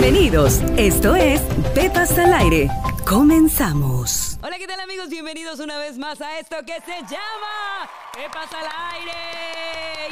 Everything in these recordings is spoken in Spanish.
Bienvenidos. Esto es Pepas al Aire. Comenzamos. Hola, ¿qué tal amigos? Bienvenidos una vez más a esto que se llama Pepas al Aire.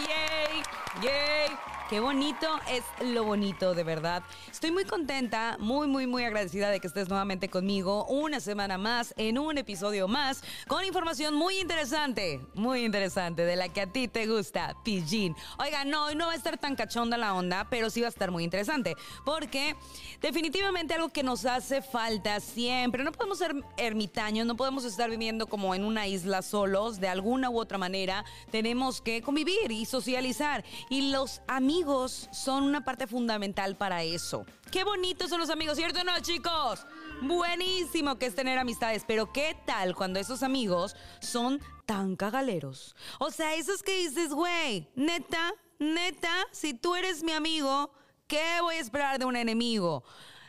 ¡Yay! ¡Yay! Qué bonito es lo bonito, de verdad. Estoy muy contenta, muy, muy, muy agradecida de que estés nuevamente conmigo una semana más, en un episodio más, con información muy interesante, muy interesante, de la que a ti te gusta, Pillín. Oiga, no, hoy no va a estar tan cachonda la onda, pero sí va a estar muy interesante, porque definitivamente algo que nos hace falta siempre, no podemos ser ermitaños, no podemos estar viviendo como en una isla solos, de alguna u otra manera, tenemos que convivir y socializar. Y los amigos amigos son una parte fundamental para eso. Qué bonitos son los amigos, ¿cierto o no, chicos? Buenísimo que es tener amistades, pero ¿qué tal cuando esos amigos son tan cagaleros? O sea, esos que dices, güey, neta, neta, si tú eres mi amigo, ¿qué voy a esperar de un enemigo?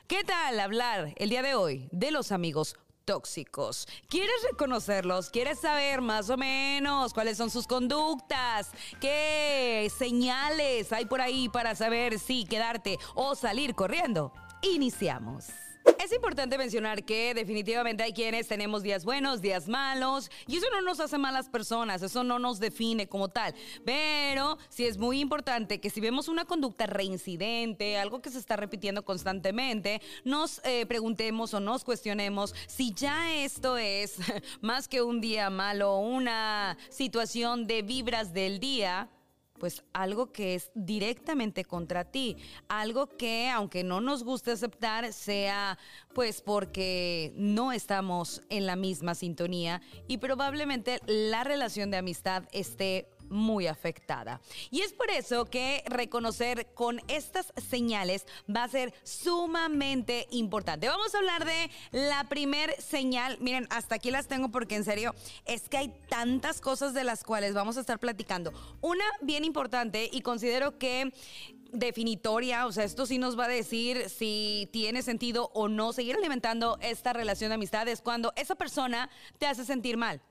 ¿Qué tal hablar el día de hoy de los amigos tóxicos. ¿Quieres reconocerlos? ¿Quieres saber más o menos cuáles son sus conductas? ¿Qué señales hay por ahí para saber si quedarte o salir corriendo? Iniciamos. Es importante mencionar que definitivamente hay quienes tenemos días buenos, días malos, y eso no nos hace malas personas, eso no nos define como tal. Pero sí es muy importante que si vemos una conducta reincidente, algo que se está repitiendo constantemente, nos eh, preguntemos o nos cuestionemos si ya esto es más que un día malo, una situación de vibras del día pues algo que es directamente contra ti, algo que aunque no nos guste aceptar sea pues porque no estamos en la misma sintonía y probablemente la relación de amistad esté muy afectada. Y es por eso que reconocer con estas señales va a ser sumamente importante. Vamos a hablar de la primer señal. Miren, hasta aquí las tengo porque en serio es que hay tantas cosas de las cuales vamos a estar platicando. Una bien importante y considero que definitoria, o sea, esto sí nos va a decir si tiene sentido o no seguir alimentando esta relación de amistad es cuando esa persona te hace sentir mal.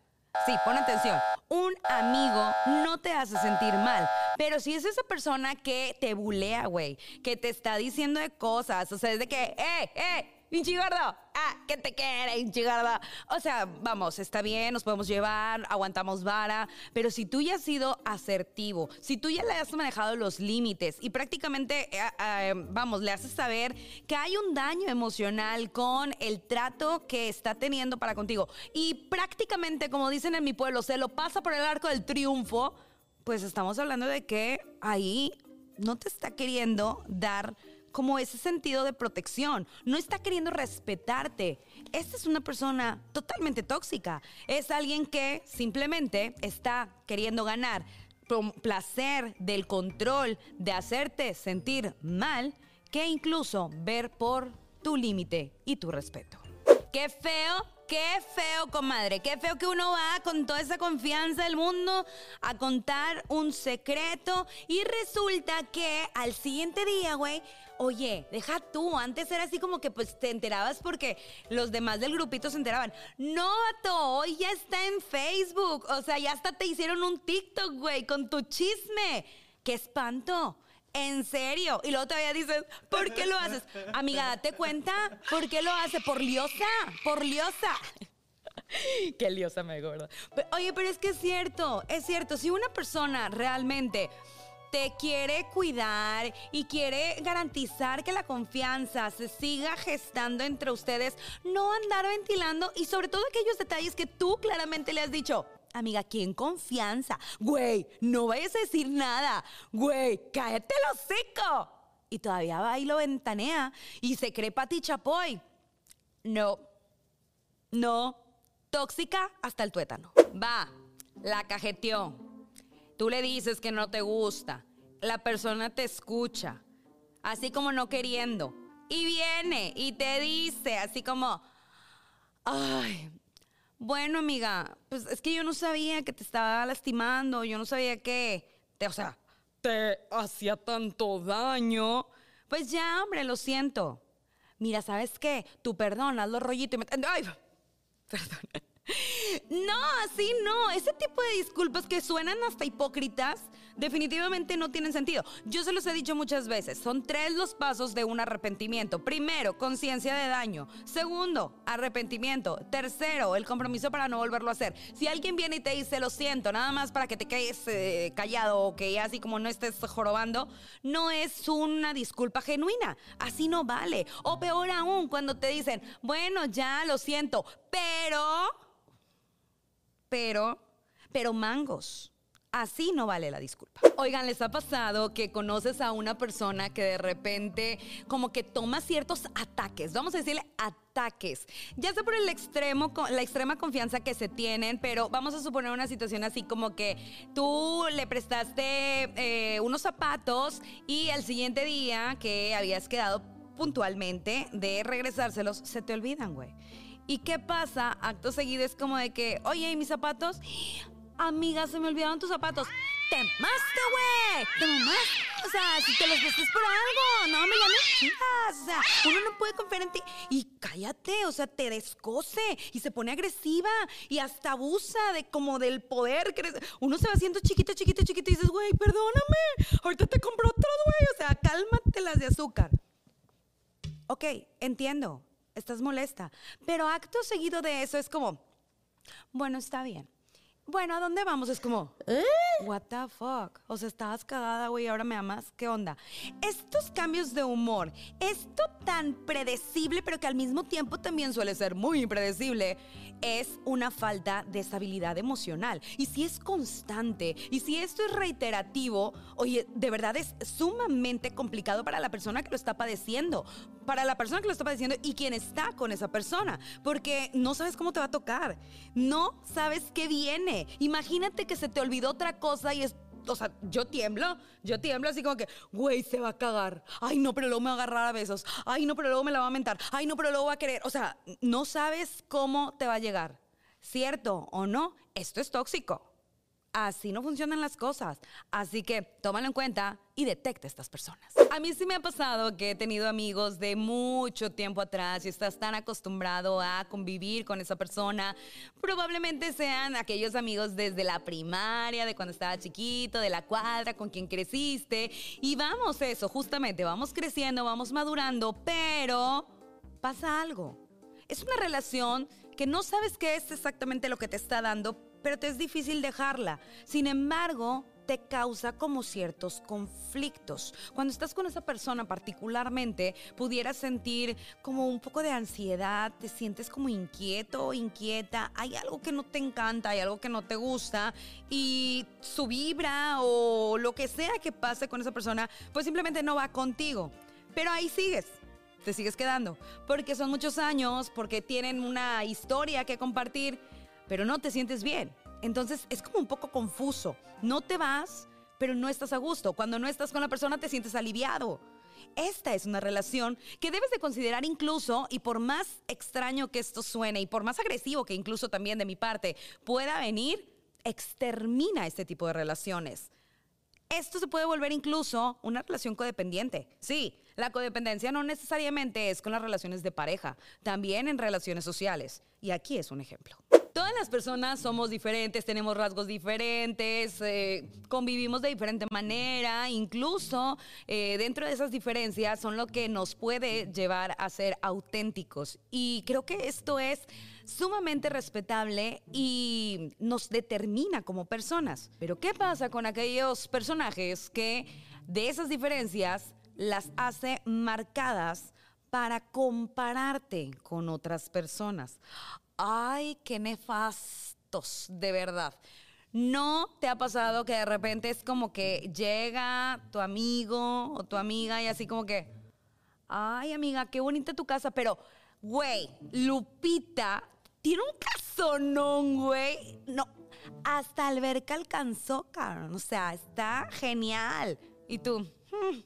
Sí, pon atención. Un amigo no te hace sentir mal, pero si es esa persona que te bulea, güey, que te está diciendo de cosas, o sea, es de que, ¡eh, eh! Pinche gordo, ah, que te quiere, pinche gordo. O sea, vamos, está bien, nos podemos llevar, aguantamos vara, pero si tú ya has sido asertivo, si tú ya le has manejado los límites y prácticamente, eh, eh, vamos, le haces saber que hay un daño emocional con el trato que está teniendo para contigo y prácticamente, como dicen en mi pueblo, se lo pasa por el arco del triunfo, pues estamos hablando de que ahí no te está queriendo dar como ese sentido de protección. No está queriendo respetarte. Esta es una persona totalmente tóxica. Es alguien que simplemente está queriendo ganar placer del control de hacerte sentir mal que incluso ver por tu límite y tu respeto. Qué feo Qué feo, comadre. Qué feo que uno va con toda esa confianza del mundo a contar un secreto y resulta que al siguiente día, güey, oye, deja tú, antes era así como que pues te enterabas porque los demás del grupito se enteraban. No, vato, hoy ya está en Facebook, o sea, ya hasta te hicieron un TikTok, güey, con tu chisme. ¡Qué espanto! En serio. Y luego todavía dices, ¿por qué lo haces? Amiga, date cuenta, ¿por qué lo hace? Por liosa, por liosa. Qué liosa me gorda. Oye, pero es que es cierto, es cierto. Si una persona realmente te quiere cuidar y quiere garantizar que la confianza se siga gestando entre ustedes, no andar ventilando y sobre todo aquellos detalles que tú claramente le has dicho. Amiga, ¿quién confianza? Güey, no vayas a decir nada. Güey, cállate el hocico. Y todavía va y lo ventanea y se cree Pati Chapoy. No, no, tóxica hasta el tuétano. Va, la cajeteó. Tú le dices que no te gusta. La persona te escucha, así como no queriendo. Y viene y te dice, así como, ay, bueno, amiga, pues es que yo no sabía que te estaba lastimando, yo no sabía que, te, o sea, te hacía tanto daño. Pues ya, hombre, lo siento. Mira, ¿sabes qué? Tu perdón, hazlo rollito y me... ¡Ay! Perdón. No, así no. Ese tipo de disculpas que suenan hasta hipócritas, definitivamente no tienen sentido. Yo se los he dicho muchas veces, son tres los pasos de un arrepentimiento. Primero, conciencia de daño. Segundo, arrepentimiento. Tercero, el compromiso para no volverlo a hacer. Si alguien viene y te dice, lo siento, nada más para que te quedes eh, callado o que así como no estés jorobando, no es una disculpa genuina. Así no vale. O peor aún, cuando te dicen, bueno, ya lo siento, pero, pero, pero mangos. Así no vale la disculpa. Oigan, ¿les ha pasado que conoces a una persona que de repente como que toma ciertos ataques? Vamos a decirle ataques. Ya sea por el extremo, la extrema confianza que se tienen, pero vamos a suponer una situación así como que tú le prestaste eh, unos zapatos y al siguiente día que habías quedado puntualmente de regresárselos, se te olvidan, güey. ¿Y qué pasa? Acto seguido es como de que, oye, ¿y mis zapatos? Amiga, se me olvidaron tus zapatos. ¡Te mamaste, güey! ¡Te mamaste! O sea, si te los vestes por algo, no, me no O sea, uno no puede confiar en ti. Y cállate, o sea, te descose y se pone agresiva y hasta abusa de como del poder. Uno se va haciendo chiquito, chiquito, chiquito y dices, güey, perdóname, ahorita te compro otro, güey. O sea, cálmate las de azúcar. Ok, entiendo, estás molesta. Pero acto seguido de eso es como, bueno, está bien bueno, ¿a dónde vamos? Es como, ¿Eh? what the fuck? O sea, estabas cagada, güey, ahora me amas, ¿qué onda? Estos cambios de humor, esto tan predecible, pero que al mismo tiempo también suele ser muy impredecible, es una falta de estabilidad emocional. Y si es constante, y si esto es reiterativo, oye, de verdad es sumamente complicado para la persona que lo está padeciendo, para la persona que lo está padeciendo y quien está con esa persona, porque no sabes cómo te va a tocar, no sabes qué viene. Imagínate que se te olvidó otra cosa y es o sea, yo tiemblo, yo tiemblo así como que, güey, se va a cagar. Ay, no, pero luego me va a agarrar a besos. Ay, no, pero luego me la va a mentar. Ay, no, pero luego va a querer. O sea, no sabes cómo te va a llegar. ¿Cierto o no? Esto es tóxico. Así no funcionan las cosas. Así que tómalo en cuenta y detecta a estas personas. A mí sí me ha pasado que he tenido amigos de mucho tiempo atrás y estás tan acostumbrado a convivir con esa persona. Probablemente sean aquellos amigos desde la primaria, de cuando estaba chiquito, de la cuadra, con quien creciste. Y vamos eso, justamente, vamos creciendo, vamos madurando, pero pasa algo. Es una relación que no sabes qué es exactamente lo que te está dando, pero te es difícil dejarla. Sin embargo, te causa como ciertos conflictos. Cuando estás con esa persona particularmente, pudieras sentir como un poco de ansiedad, te sientes como inquieto, inquieta, hay algo que no te encanta, hay algo que no te gusta y su vibra o lo que sea que pase con esa persona, pues simplemente no va contigo. Pero ahí sigues te sigues quedando, porque son muchos años, porque tienen una historia que compartir pero no te sientes bien. Entonces es como un poco confuso. No te vas, pero no estás a gusto. Cuando no estás con la persona te sientes aliviado. Esta es una relación que debes de considerar incluso, y por más extraño que esto suene, y por más agresivo que incluso también de mi parte pueda venir, extermina este tipo de relaciones. Esto se puede volver incluso una relación codependiente. Sí, la codependencia no necesariamente es con las relaciones de pareja, también en relaciones sociales. Y aquí es un ejemplo. Todas las personas somos diferentes, tenemos rasgos diferentes, eh, convivimos de diferente manera, incluso eh, dentro de esas diferencias son lo que nos puede llevar a ser auténticos. Y creo que esto es sumamente respetable y nos determina como personas. Pero ¿qué pasa con aquellos personajes que de esas diferencias las hace marcadas para compararte con otras personas? Ay, qué nefastos, de verdad. ¿No te ha pasado que de repente es como que llega tu amigo o tu amiga y así como que, ay amiga, qué bonita tu casa, pero, güey, Lupita tiene un casonón, güey. No, hasta alberca alcanzó, cabrón. O sea, está genial. Y tú, hmm,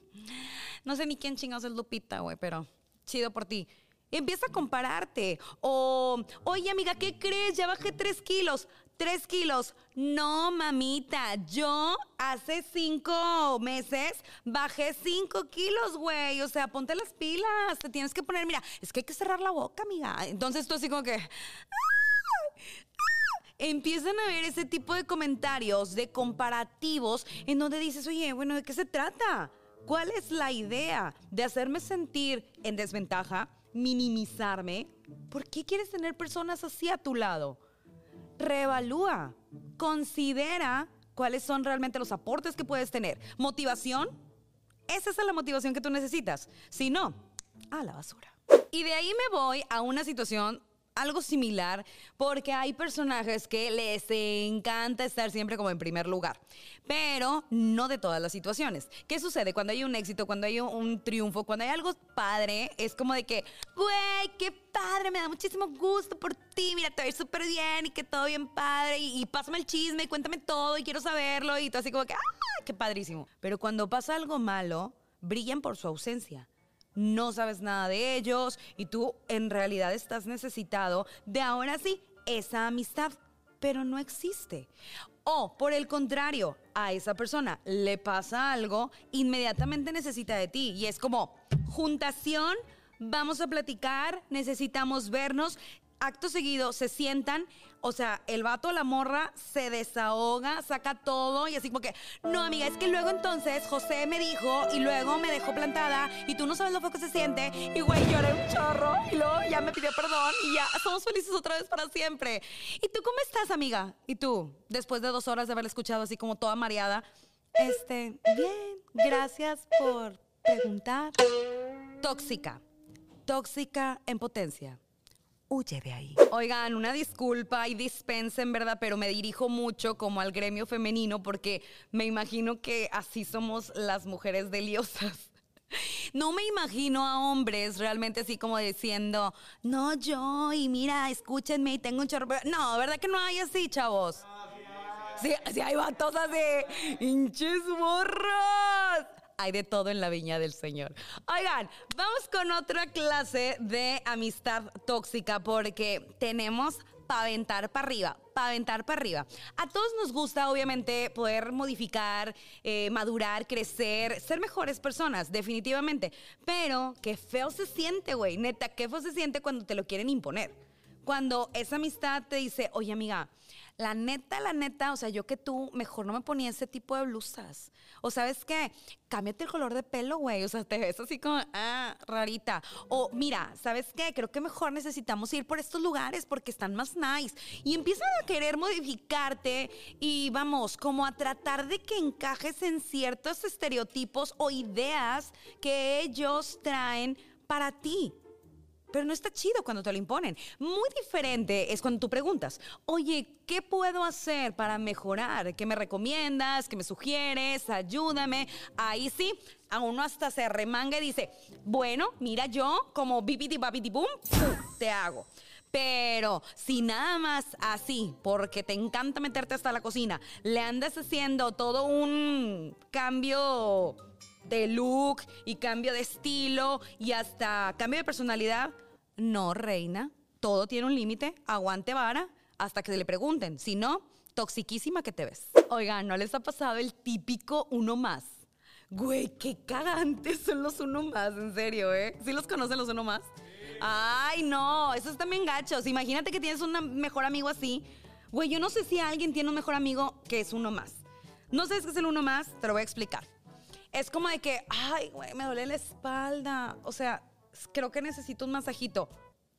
no sé ni quién chingados es Lupita, güey, pero chido por ti. Empieza a compararte. O, oye amiga, ¿qué crees? Ya bajé tres kilos. Tres kilos. No, mamita. Yo hace cinco meses bajé cinco kilos, güey. O sea, ponte las pilas. Te tienes que poner, mira, es que hay que cerrar la boca, amiga. Entonces tú así como que... empiezan a ver ese tipo de comentarios, de comparativos, en donde dices, oye, bueno, ¿de qué se trata? ¿Cuál es la idea de hacerme sentir en desventaja, minimizarme? ¿Por qué quieres tener personas así a tu lado? Reevalúa, considera cuáles son realmente los aportes que puedes tener. ¿Motivación? Esa es la motivación que tú necesitas. Si no, a la basura. Y de ahí me voy a una situación algo similar porque hay personajes que les encanta estar siempre como en primer lugar, pero no de todas las situaciones. ¿Qué sucede cuando hay un éxito, cuando hay un triunfo, cuando hay algo padre? Es como de que, güey, qué padre, me da muchísimo gusto por ti, mira, te ves súper bien y que todo bien padre y, y, pásame el chisme y cuéntame todo y quiero saberlo y todo así como que, ah, qué padrísimo. Pero cuando pasa algo malo, brillan por su ausencia no sabes nada de ellos y tú en realidad estás necesitado de ahora sí esa amistad, pero no existe. O por el contrario, a esa persona le pasa algo, inmediatamente necesita de ti y es como juntación, vamos a platicar, necesitamos vernos, acto seguido se sientan, o sea, el vato la morra se desahoga, saca todo y así como que, no amiga, es que luego entonces José me dijo y luego me dejó plantada y tú no sabes lo feo que se siente y güey, lloré un chorro y luego ya me pidió perdón y ya somos felices otra vez para siempre. ¿Y tú cómo estás, amiga? ¿Y tú? Después de dos horas de haberla escuchado así como toda mareada, este, bien, gracias por preguntar. Tóxica, tóxica en potencia huye de ahí. Oigan, una disculpa y dispensen, ¿verdad? Pero me dirijo mucho como al gremio femenino porque me imagino que así somos las mujeres deliosas. No me imagino a hombres realmente así como diciendo, no, yo, y mira, escúchenme y tengo un chorro. No, ¿verdad que no hay así, chavos? Sí, sí hay vatos así, hinches morros hay de todo en la viña del Señor. Oigan, vamos con otra clase de amistad tóxica porque tenemos para aventar para arriba, para aventar para arriba. A todos nos gusta, obviamente, poder modificar, eh, madurar, crecer, ser mejores personas, definitivamente. Pero qué feo se siente, güey. Neta, qué feo se siente cuando te lo quieren imponer. Cuando esa amistad te dice, oye, amiga, la neta, la neta, o sea, yo que tú, mejor no me ponía ese tipo de blusas. O sabes qué, cámbiate el color de pelo, güey. O sea, te ves así como, ah, rarita. O mira, ¿sabes qué? Creo que mejor necesitamos ir por estos lugares porque están más nice. Y empiezan a querer modificarte y vamos, como a tratar de que encajes en ciertos estereotipos o ideas que ellos traen para ti pero no está chido cuando te lo imponen. Muy diferente es cuando tú preguntas, oye, ¿qué puedo hacer para mejorar? ¿Qué me recomiendas? ¿Qué me sugieres? Ayúdame. Ahí sí, a uno hasta se remanga y dice, bueno, mira yo como bibidi babidi boom, te hago. Pero si nada más así, porque te encanta meterte hasta la cocina, le andas haciendo todo un cambio de look y cambio de estilo y hasta cambio de personalidad, no, reina, todo tiene un límite, aguante vara hasta que le pregunten. Si no, toxiquísima que te ves. Oigan, ¿no les ha pasado el típico uno más? Güey, qué cagantes son los uno más, en serio, ¿eh? ¿Sí los conocen los uno más? Ay, no, esos también gachos. Imagínate que tienes un mejor amigo así. Güey, yo no sé si alguien tiene un mejor amigo que es uno más. No sé si es el uno más, te lo voy a explicar. Es como de que, ay, güey, me duele la espalda. O sea, creo que necesito un masajito.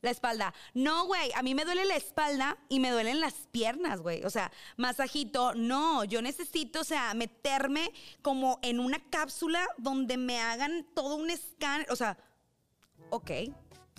La espalda. No, güey, a mí me duele la espalda y me duelen las piernas, güey. O sea, masajito, no, yo necesito, o sea, meterme como en una cápsula donde me hagan todo un escáner. O sea, ok,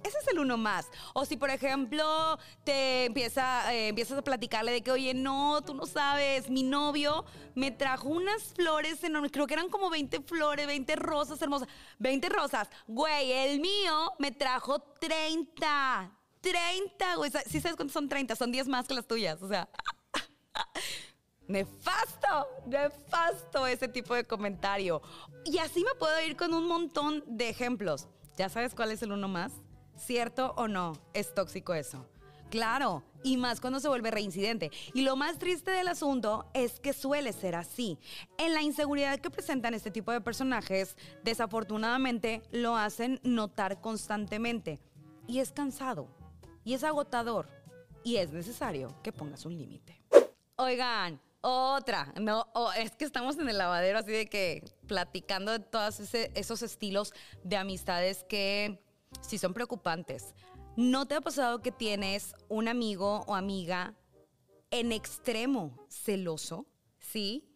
ese es el uno más. O si, por ejemplo, te empieza, eh, empiezas a platicarle de que, oye, no, tú no sabes, mi novio me trajo unas flores enormes, creo que eran como 20 flores, 20 rosas hermosas. 20 rosas. Güey, el mío me trajo 30. 30, güey. ¿Sí sabes cuántos son 30? Son 10 más que las tuyas. O sea. Nefasto, nefasto ese tipo de comentario. Y así me puedo ir con un montón de ejemplos. ¿Ya sabes cuál es el uno más? ¿Cierto o no? Es tóxico eso. Claro, y más cuando se vuelve reincidente. Y lo más triste del asunto es que suele ser así. En la inseguridad que presentan este tipo de personajes, desafortunadamente lo hacen notar constantemente. Y es cansado, y es agotador, y es necesario que pongas un límite. Oigan, otra, no, es que estamos en el lavadero así de que platicando de todos esos estilos de amistades que sí son preocupantes. ¿No te ha pasado que tienes un amigo o amiga en extremo celoso? Sí,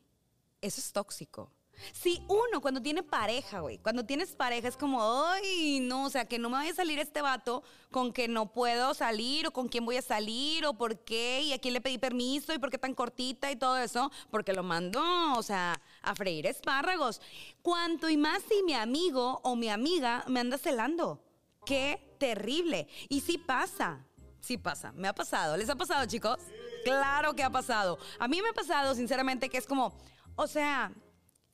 eso es tóxico. Sí, uno, cuando tiene pareja, güey. Cuando tienes pareja es como, ay, no, o sea, que no me vaya a salir este vato con que no puedo salir o con quién voy a salir o por qué y a quién le pedí permiso y por qué tan cortita y todo eso, porque lo mando, o sea, a freír espárragos. Cuanto y más si mi amigo o mi amiga me anda celando. Qué terrible. Y sí pasa, sí pasa, me ha pasado. ¿Les ha pasado, chicos? Claro que ha pasado. A mí me ha pasado, sinceramente, que es como, o sea,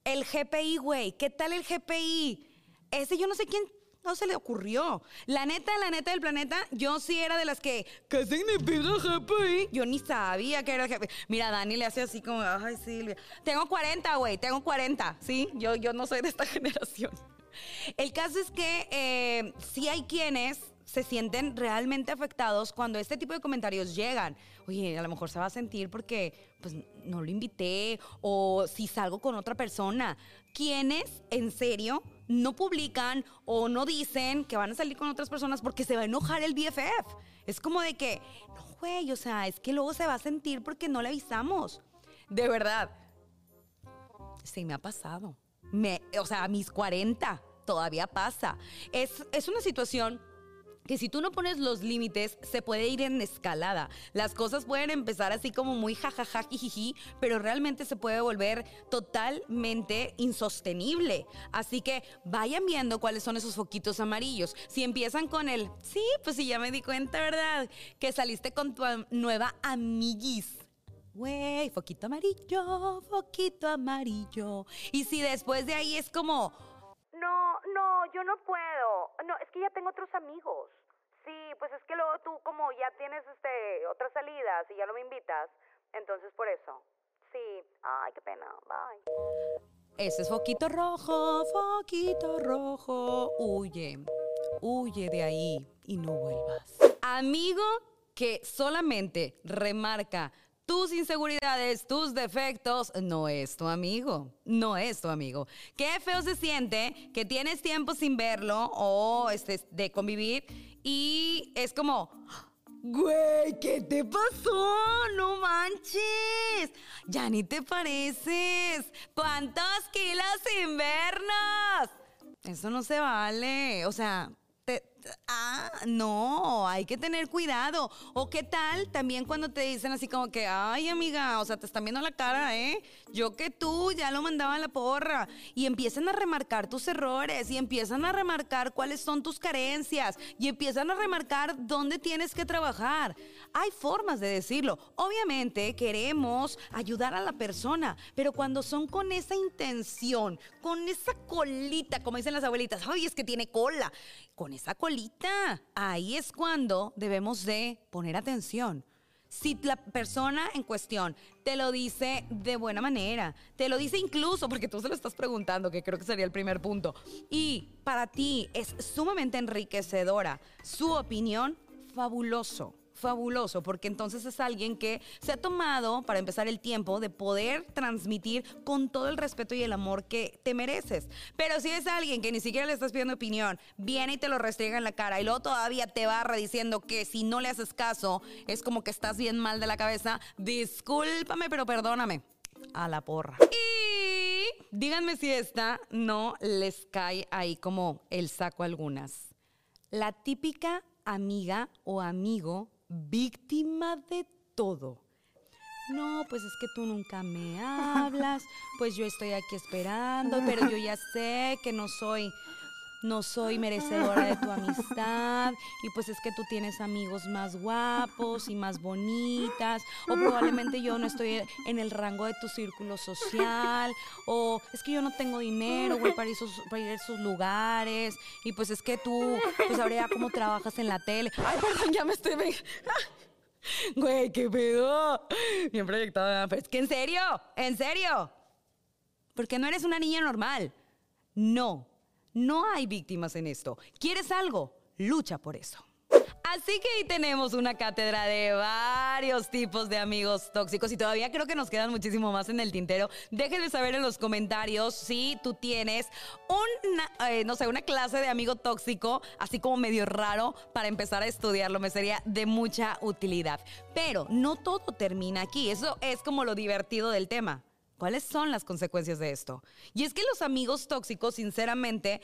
el GPI, güey. ¿Qué tal el GPI? Ese yo no sé quién no se le ocurrió. La neta, la neta del planeta, yo sí era de las que, ¿qué significa GPI? Yo ni sabía que era GPI. Mira, Dani le hace así como, ay, Silvia. Tengo 40, güey, tengo 40, ¿sí? Yo, yo no soy de esta generación. El caso es que eh, sí hay quienes se sienten realmente afectados cuando este tipo de comentarios llegan. Oye, a lo mejor se va a sentir porque pues no lo invité o si salgo con otra persona. ¿Quiénes en serio no publican o no dicen que van a salir con otras personas porque se va a enojar el BFF? Es como de que, no, güey, o sea, es que luego se va a sentir porque no le avisamos. De verdad. Sí, me ha pasado. Me, o sea, a mis 40 todavía pasa. Es, es una situación que si tú no pones los límites, se puede ir en escalada. Las cosas pueden empezar así como muy jajaja, jiji, pero realmente se puede volver totalmente insostenible. Así que vayan viendo cuáles son esos foquitos amarillos. Si empiezan con el, sí, pues sí, ya me di cuenta, ¿verdad? Que saliste con tu nueva amiguis. Güey, foquito amarillo, foquito amarillo. Y si después de ahí es como, no, no, yo no puedo. No, es que ya tengo otros amigos. Sí, pues es que luego tú como ya tienes este otras salidas y ya no me invitas, entonces por eso. Sí, ay, qué pena. Bye. Ese es foquito rojo, foquito rojo. Huye, huye de ahí y no vuelvas. Amigo que solamente remarca tus inseguridades, tus defectos, no es tu amigo. No es tu amigo. Qué feo se siente que tienes tiempo sin verlo o este, de convivir y es como, güey, ¿qué te pasó? No manches. Ya ni te pareces. ¿Cuántos kilos invernos? Eso no se vale. O sea, ah, no, hay que tener cuidado. O qué tal también cuando te dicen así como que, ay amiga, o sea, te están viendo la cara, ¿eh? Yo que tú ya lo mandaba a la porra. Y empiezan a remarcar tus errores y empiezan a remarcar cuáles son tus carencias y empiezan a remarcar dónde tienes que trabajar. Hay formas de decirlo. Obviamente queremos ayudar a la persona, pero cuando son con esa intención, con esa colita, como dicen las abuelitas, ay, es que tiene cola, con esa colita. Ahí es cuando debemos de poner atención. Si la persona en cuestión te lo dice de buena manera, te lo dice incluso porque tú se lo estás preguntando, que creo que sería el primer punto, y para ti es sumamente enriquecedora su opinión, fabuloso fabuloso, porque entonces es alguien que se ha tomado, para empezar, el tiempo de poder transmitir con todo el respeto y el amor que te mereces. Pero si es alguien que ni siquiera le estás pidiendo opinión, viene y te lo restriega en la cara y luego todavía te barra diciendo que si no le haces caso, es como que estás bien mal de la cabeza, discúlpame, pero perdóname. A la porra. Y díganme si esta no les cae ahí como el saco algunas. La típica amiga o amigo víctima de todo. No, pues es que tú nunca me hablas, pues yo estoy aquí esperando, pero yo ya sé que no soy no soy merecedora de tu amistad y pues es que tú tienes amigos más guapos y más bonitas o probablemente yo no estoy en el rango de tu círculo social o es que yo no tengo dinero para, ir para ir a esos lugares y pues es que tú pues ahora ya como trabajas en la tele. Ay, perdón, ya me estoy... Güey, qué pedo. Bien proyectada. Pero es que en serio, en serio. Porque no eres una niña normal. No, no hay víctimas en esto. ¿Quieres algo? Lucha por eso. Así que ahí tenemos una cátedra de varios tipos de amigos tóxicos y todavía creo que nos quedan muchísimo más en el tintero. Déjenme saber en los comentarios si tú tienes una, eh, no sé, una clase de amigo tóxico, así como medio raro, para empezar a estudiarlo. Me sería de mucha utilidad. Pero no todo termina aquí. Eso es como lo divertido del tema. ¿Cuáles son las consecuencias de esto? Y es que los amigos tóxicos, sinceramente,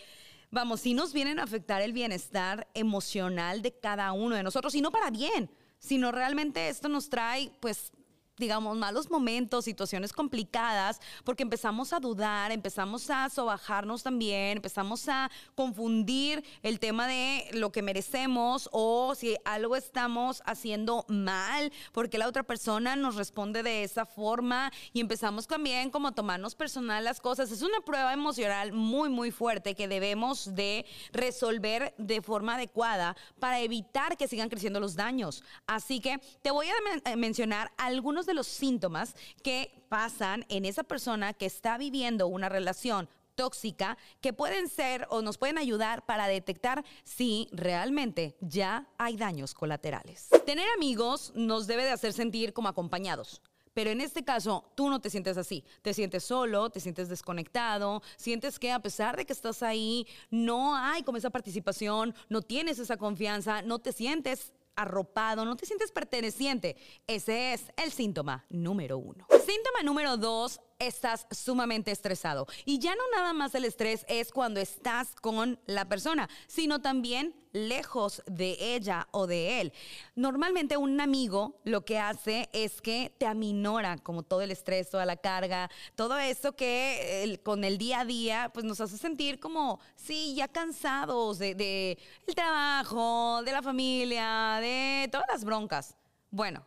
vamos, si nos vienen a afectar el bienestar emocional de cada uno de nosotros, y no para bien, sino realmente esto nos trae, pues, digamos, malos momentos, situaciones complicadas, porque empezamos a dudar, empezamos a sobajarnos también, empezamos a confundir el tema de lo que merecemos o si algo estamos haciendo mal, porque la otra persona nos responde de esa forma y empezamos también como a tomarnos personal las cosas. Es una prueba emocional muy, muy fuerte que debemos de resolver de forma adecuada para evitar que sigan creciendo los daños. Así que te voy a mencionar algunos de los síntomas que pasan en esa persona que está viviendo una relación tóxica que pueden ser o nos pueden ayudar para detectar si realmente ya hay daños colaterales. Tener amigos nos debe de hacer sentir como acompañados. Pero en este caso, tú no te sientes así. Te sientes solo, te sientes desconectado, sientes que a pesar de que estás ahí, no hay como esa participación, no tienes esa confianza, no te sientes arropado, no te sientes perteneciente. Ese es el síntoma número uno. Síntoma número dos, estás sumamente estresado. Y ya no nada más el estrés es cuando estás con la persona, sino también lejos de ella o de él. Normalmente un amigo lo que hace es que te aminora como todo el estrés, toda la carga, todo eso que con el día a día pues nos hace sentir como, sí, ya cansados de, de el trabajo, de la familia, de todas las broncas. Bueno,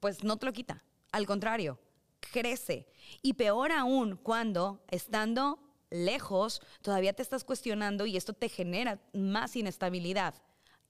pues no te lo quita. Al contrario, crece. Y peor aún cuando, estando lejos, todavía te estás cuestionando y esto te genera más inestabilidad.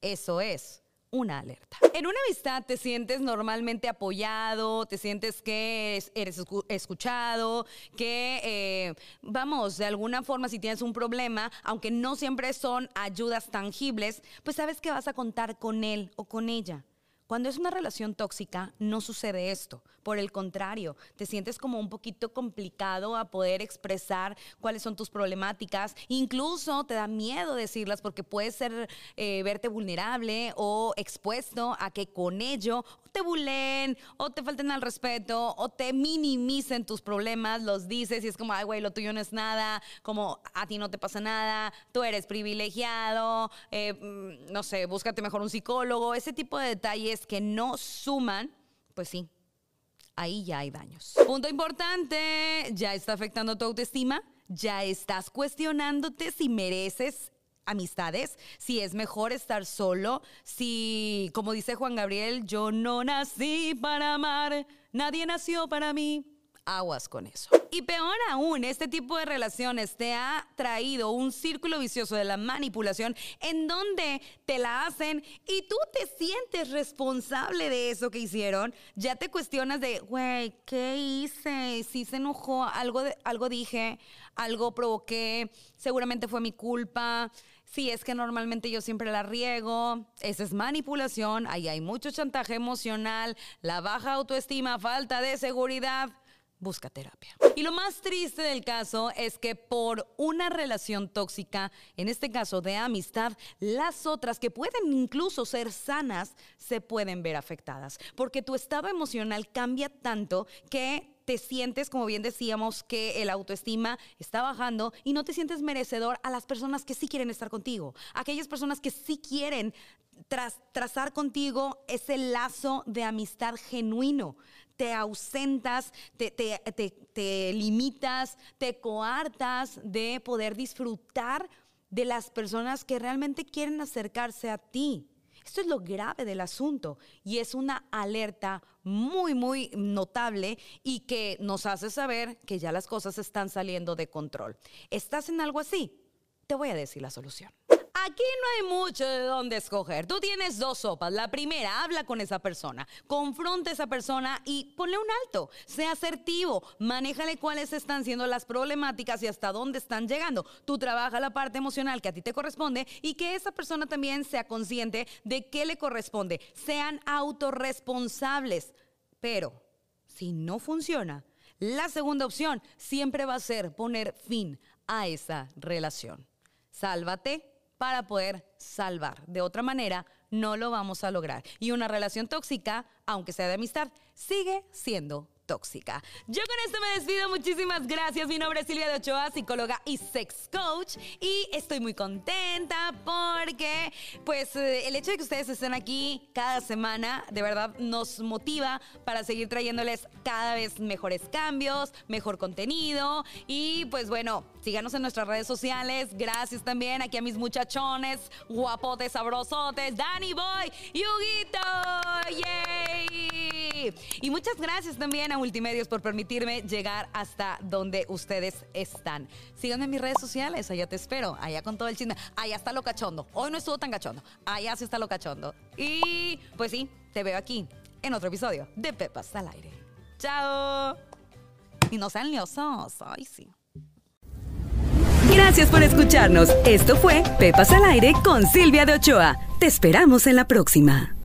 Eso es una alerta. En una amistad te sientes normalmente apoyado, te sientes que eres escuchado, que, eh, vamos, de alguna forma si tienes un problema, aunque no siempre son ayudas tangibles, pues sabes que vas a contar con él o con ella. Cuando es una relación tóxica, no sucede esto. Por el contrario, te sientes como un poquito complicado a poder expresar cuáles son tus problemáticas. Incluso te da miedo decirlas porque puedes ser, eh, verte vulnerable o expuesto a que con ello te bulen o te falten al respeto o te minimicen tus problemas, los dices y es como, ay, güey, lo tuyo no es nada, como a ti no te pasa nada, tú eres privilegiado, eh, mm, no sé, búscate mejor un psicólogo, ese tipo de detalles que no suman, pues sí, ahí ya hay daños. Punto importante, ya está afectando tu autoestima, ya estás cuestionándote si mereces amistades, si es mejor estar solo, si, como dice Juan Gabriel, yo no nací para amar, nadie nació para mí aguas con eso. Y peor aún, este tipo de relaciones te ha traído un círculo vicioso de la manipulación en donde te la hacen y tú te sientes responsable de eso que hicieron. Ya te cuestionas de, güey, ¿qué hice? Si se enojó, algo, algo dije, algo provoqué, seguramente fue mi culpa. Si es que normalmente yo siempre la riego, esa es manipulación, ahí hay mucho chantaje emocional, la baja autoestima, falta de seguridad busca terapia. Y lo más triste del caso es que por una relación tóxica, en este caso de amistad, las otras que pueden incluso ser sanas se pueden ver afectadas, porque tu estado emocional cambia tanto que te sientes, como bien decíamos, que el autoestima está bajando y no te sientes merecedor a las personas que sí quieren estar contigo, aquellas personas que sí quieren trazar contigo ese lazo de amistad genuino te ausentas, te, limitas, te coartas de poder disfrutar de las personas que realmente quieren acercarse a ti. Esto es lo grave del asunto y es una alerta muy, muy notable y que nos hace saber que ya las cosas están saliendo de control. ¿Estás en algo así? Te voy a decir la solución. Aquí no hay mucho de dónde escoger. Tú tienes dos sopas. La primera, habla con esa persona, confronta a esa persona y ponle un alto. Sea asertivo, manéjale cuáles están siendo las problemáticas y hasta dónde están llegando. Tú trabaja la parte emocional que a ti te corresponde y que esa persona también sea consciente de qué le corresponde. Sean autorresponsables. Pero si no funciona, la segunda opción siempre va a ser poner fin a esa relación. Sálvate para poder salvar. De otra manera, no lo vamos a lograr. Y una relación tóxica, aunque sea de amistad, sigue siendo tóxica. Yo con esto me despido. Muchísimas gracias. Mi nombre es Silvia de Ochoa, psicóloga y sex coach. Y estoy muy contenta porque, pues, eh, el hecho de que ustedes estén aquí cada semana, de verdad nos motiva para seguir trayéndoles cada vez mejores cambios, mejor contenido. Y, pues, bueno, síganos en nuestras redes sociales. Gracias también aquí a mis muchachones, guapotes, sabrosotes, Danny Boy, Yuguito. ¡Yay! Y muchas gracias también a Multimedios por permitirme llegar hasta donde ustedes están. Síganme en mis redes sociales, allá te espero, allá con todo el chisme. Allá está lo cachondo. Hoy no estuvo tan cachondo, allá sí está lo cachondo. Y pues sí, te veo aquí en otro episodio de Pepas al aire. ¡Chao! Y no sean liosos, ay sí. Gracias por escucharnos. Esto fue Pepas al aire con Silvia de Ochoa. Te esperamos en la próxima.